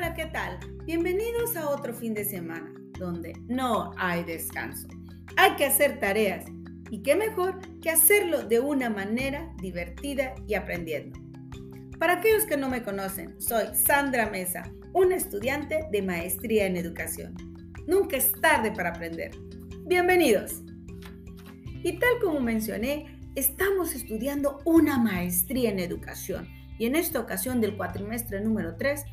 Hola, ¿qué tal? Bienvenidos a otro fin de semana donde no hay descanso. Hay que hacer tareas y qué mejor que hacerlo de una manera divertida y aprendiendo. Para aquellos que no me conocen, soy Sandra Mesa, una estudiante de maestría en educación. Nunca es tarde para aprender. Bienvenidos. Y tal como mencioné, estamos estudiando una maestría en educación y en esta ocasión del cuatrimestre número 3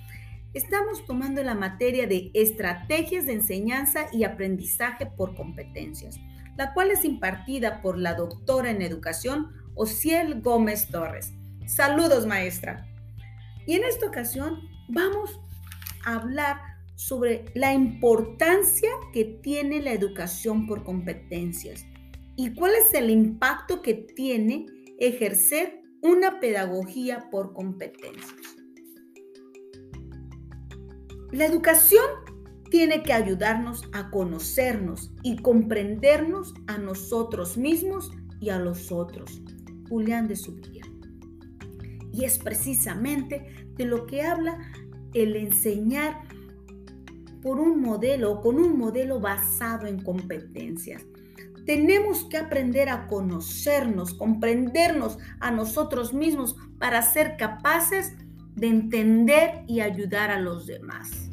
estamos tomando la materia de estrategias de enseñanza y aprendizaje por competencias, la cual es impartida por la doctora en educación Ociel Gómez Torres. Saludos maestra. Y en esta ocasión vamos a hablar sobre la importancia que tiene la educación por competencias y cuál es el impacto que tiene ejercer una pedagogía por competencias. La educación tiene que ayudarnos a conocernos y comprendernos a nosotros mismos y a los otros. Julián de Subilla. Y es precisamente de lo que habla el enseñar por un modelo con un modelo basado en competencias. Tenemos que aprender a conocernos, comprendernos a nosotros mismos para ser capaces de entender y ayudar a los demás.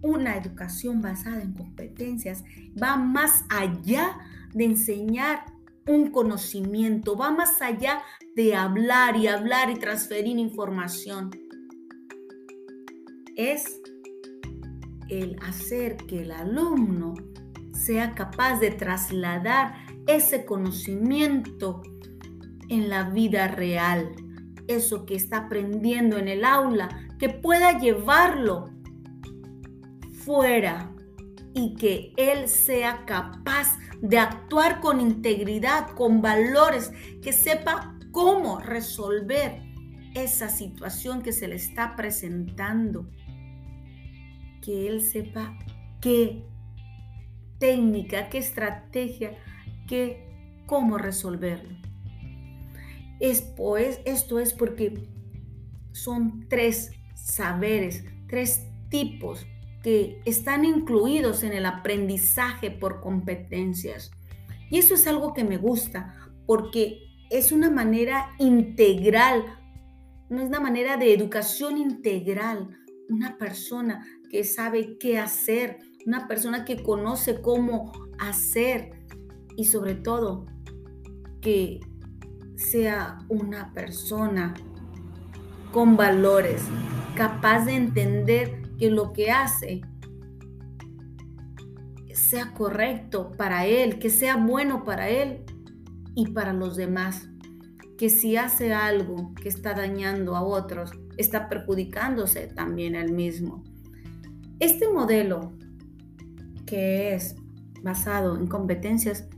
Una educación basada en competencias va más allá de enseñar un conocimiento, va más allá de hablar y hablar y transferir información. Es el hacer que el alumno sea capaz de trasladar ese conocimiento en la vida real, eso que está aprendiendo en el aula, que pueda llevarlo fuera y que él sea capaz de actuar con integridad, con valores, que sepa cómo resolver esa situación que se le está presentando, que él sepa qué técnica, qué estrategia, qué cómo resolverlo. Es pues, esto es porque son tres saberes, tres tipos que están incluidos en el aprendizaje por competencias. Y eso es algo que me gusta porque es una manera integral, no es una manera de educación integral. Una persona que sabe qué hacer, una persona que conoce cómo hacer y sobre todo que sea una persona con valores, capaz de entender que lo que hace sea correcto para él, que sea bueno para él y para los demás. Que si hace algo que está dañando a otros, está perjudicándose también a él mismo. Este modelo que es basado en competencias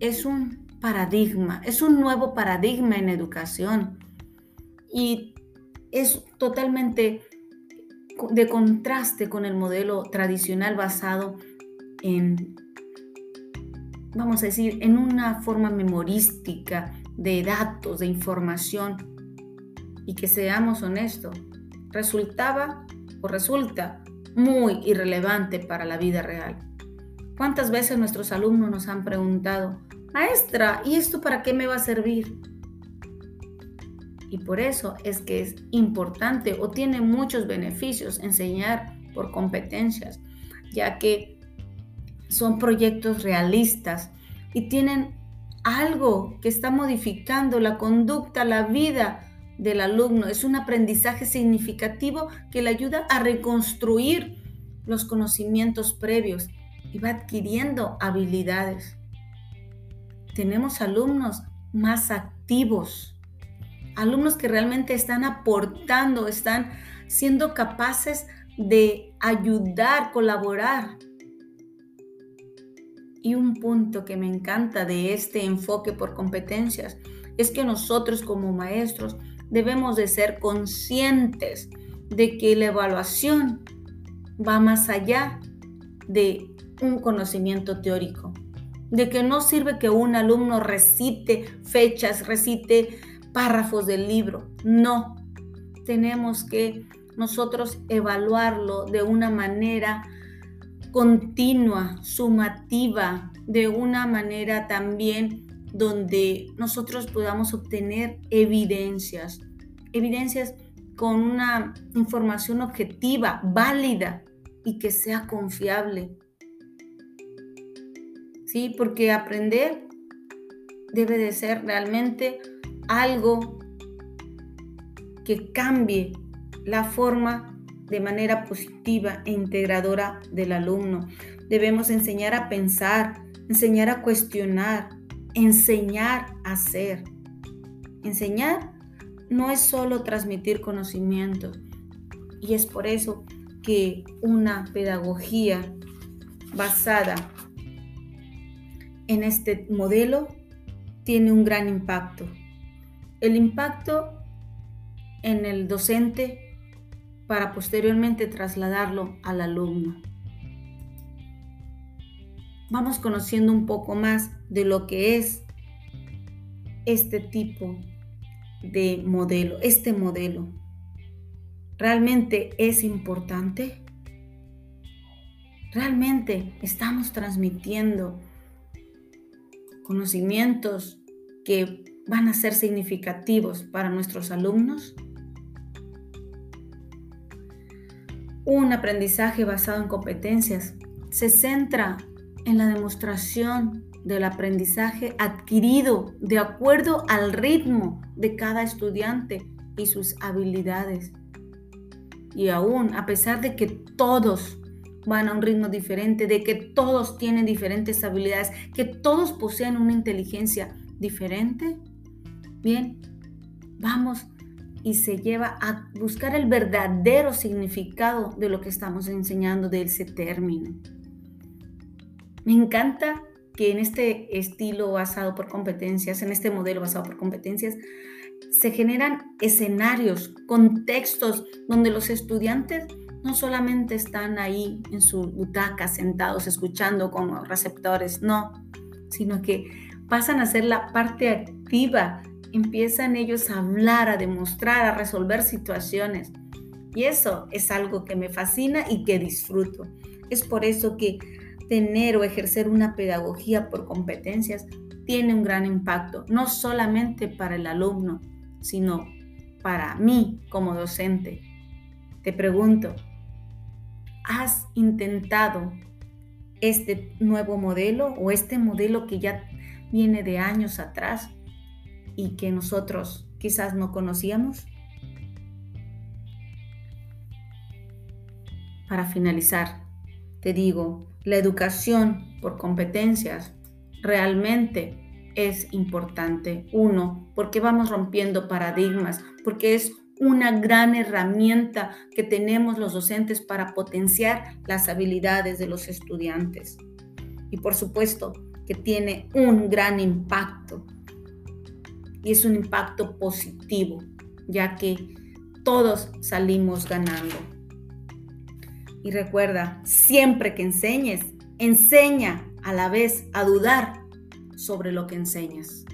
es un paradigma, es un nuevo paradigma en educación y es totalmente de contraste con el modelo tradicional basado en, vamos a decir, en una forma memorística de datos, de información y que seamos honestos, resultaba o resulta muy irrelevante para la vida real. ¿Cuántas veces nuestros alumnos nos han preguntado, maestra, ¿y esto para qué me va a servir? Y por eso es que es importante o tiene muchos beneficios enseñar por competencias, ya que son proyectos realistas y tienen algo que está modificando la conducta, la vida del alumno. Es un aprendizaje significativo que le ayuda a reconstruir los conocimientos previos y va adquiriendo habilidades. Tenemos alumnos más activos, alumnos que realmente están aportando, están siendo capaces de ayudar, colaborar. Y un punto que me encanta de este enfoque por competencias es que nosotros como maestros debemos de ser conscientes de que la evaluación va más allá de un conocimiento teórico, de que no sirve que un alumno recite fechas, recite párrafos del libro, no, tenemos que nosotros evaluarlo de una manera continua, sumativa, de una manera también donde nosotros podamos obtener evidencias, evidencias con una información objetiva, válida y que sea confiable. ¿Sí? Porque aprender debe de ser realmente algo que cambie la forma de manera positiva e integradora del alumno. Debemos enseñar a pensar, enseñar a cuestionar, enseñar a ser. Enseñar no es solo transmitir conocimiento y es por eso que una pedagogía basada en este modelo tiene un gran impacto. El impacto en el docente para posteriormente trasladarlo al alumno. Vamos conociendo un poco más de lo que es este tipo de modelo, este modelo. ¿Realmente es importante? ¿Realmente estamos transmitiendo conocimientos que van a ser significativos para nuestros alumnos? Un aprendizaje basado en competencias se centra en la demostración del aprendizaje adquirido de acuerdo al ritmo de cada estudiante y sus habilidades. Y aún, a pesar de que todos van a un ritmo diferente, de que todos tienen diferentes habilidades, que todos poseen una inteligencia diferente, bien, vamos y se lleva a buscar el verdadero significado de lo que estamos enseñando de ese término. Me encanta que en este estilo basado por competencias, en este modelo basado por competencias, se generan escenarios, contextos donde los estudiantes no solamente están ahí en su butaca sentados escuchando como receptores, no, sino que pasan a ser la parte activa empiezan ellos a hablar, a demostrar, a resolver situaciones. Y eso es algo que me fascina y que disfruto. Es por eso que tener o ejercer una pedagogía por competencias tiene un gran impacto, no solamente para el alumno, sino para mí como docente. Te pregunto, ¿has intentado este nuevo modelo o este modelo que ya viene de años atrás? y que nosotros quizás no conocíamos? Para finalizar, te digo, la educación por competencias realmente es importante. Uno, porque vamos rompiendo paradigmas, porque es una gran herramienta que tenemos los docentes para potenciar las habilidades de los estudiantes. Y por supuesto que tiene un gran impacto y es un impacto positivo, ya que todos salimos ganando. Y recuerda, siempre que enseñes, enseña a la vez a dudar sobre lo que enseñas.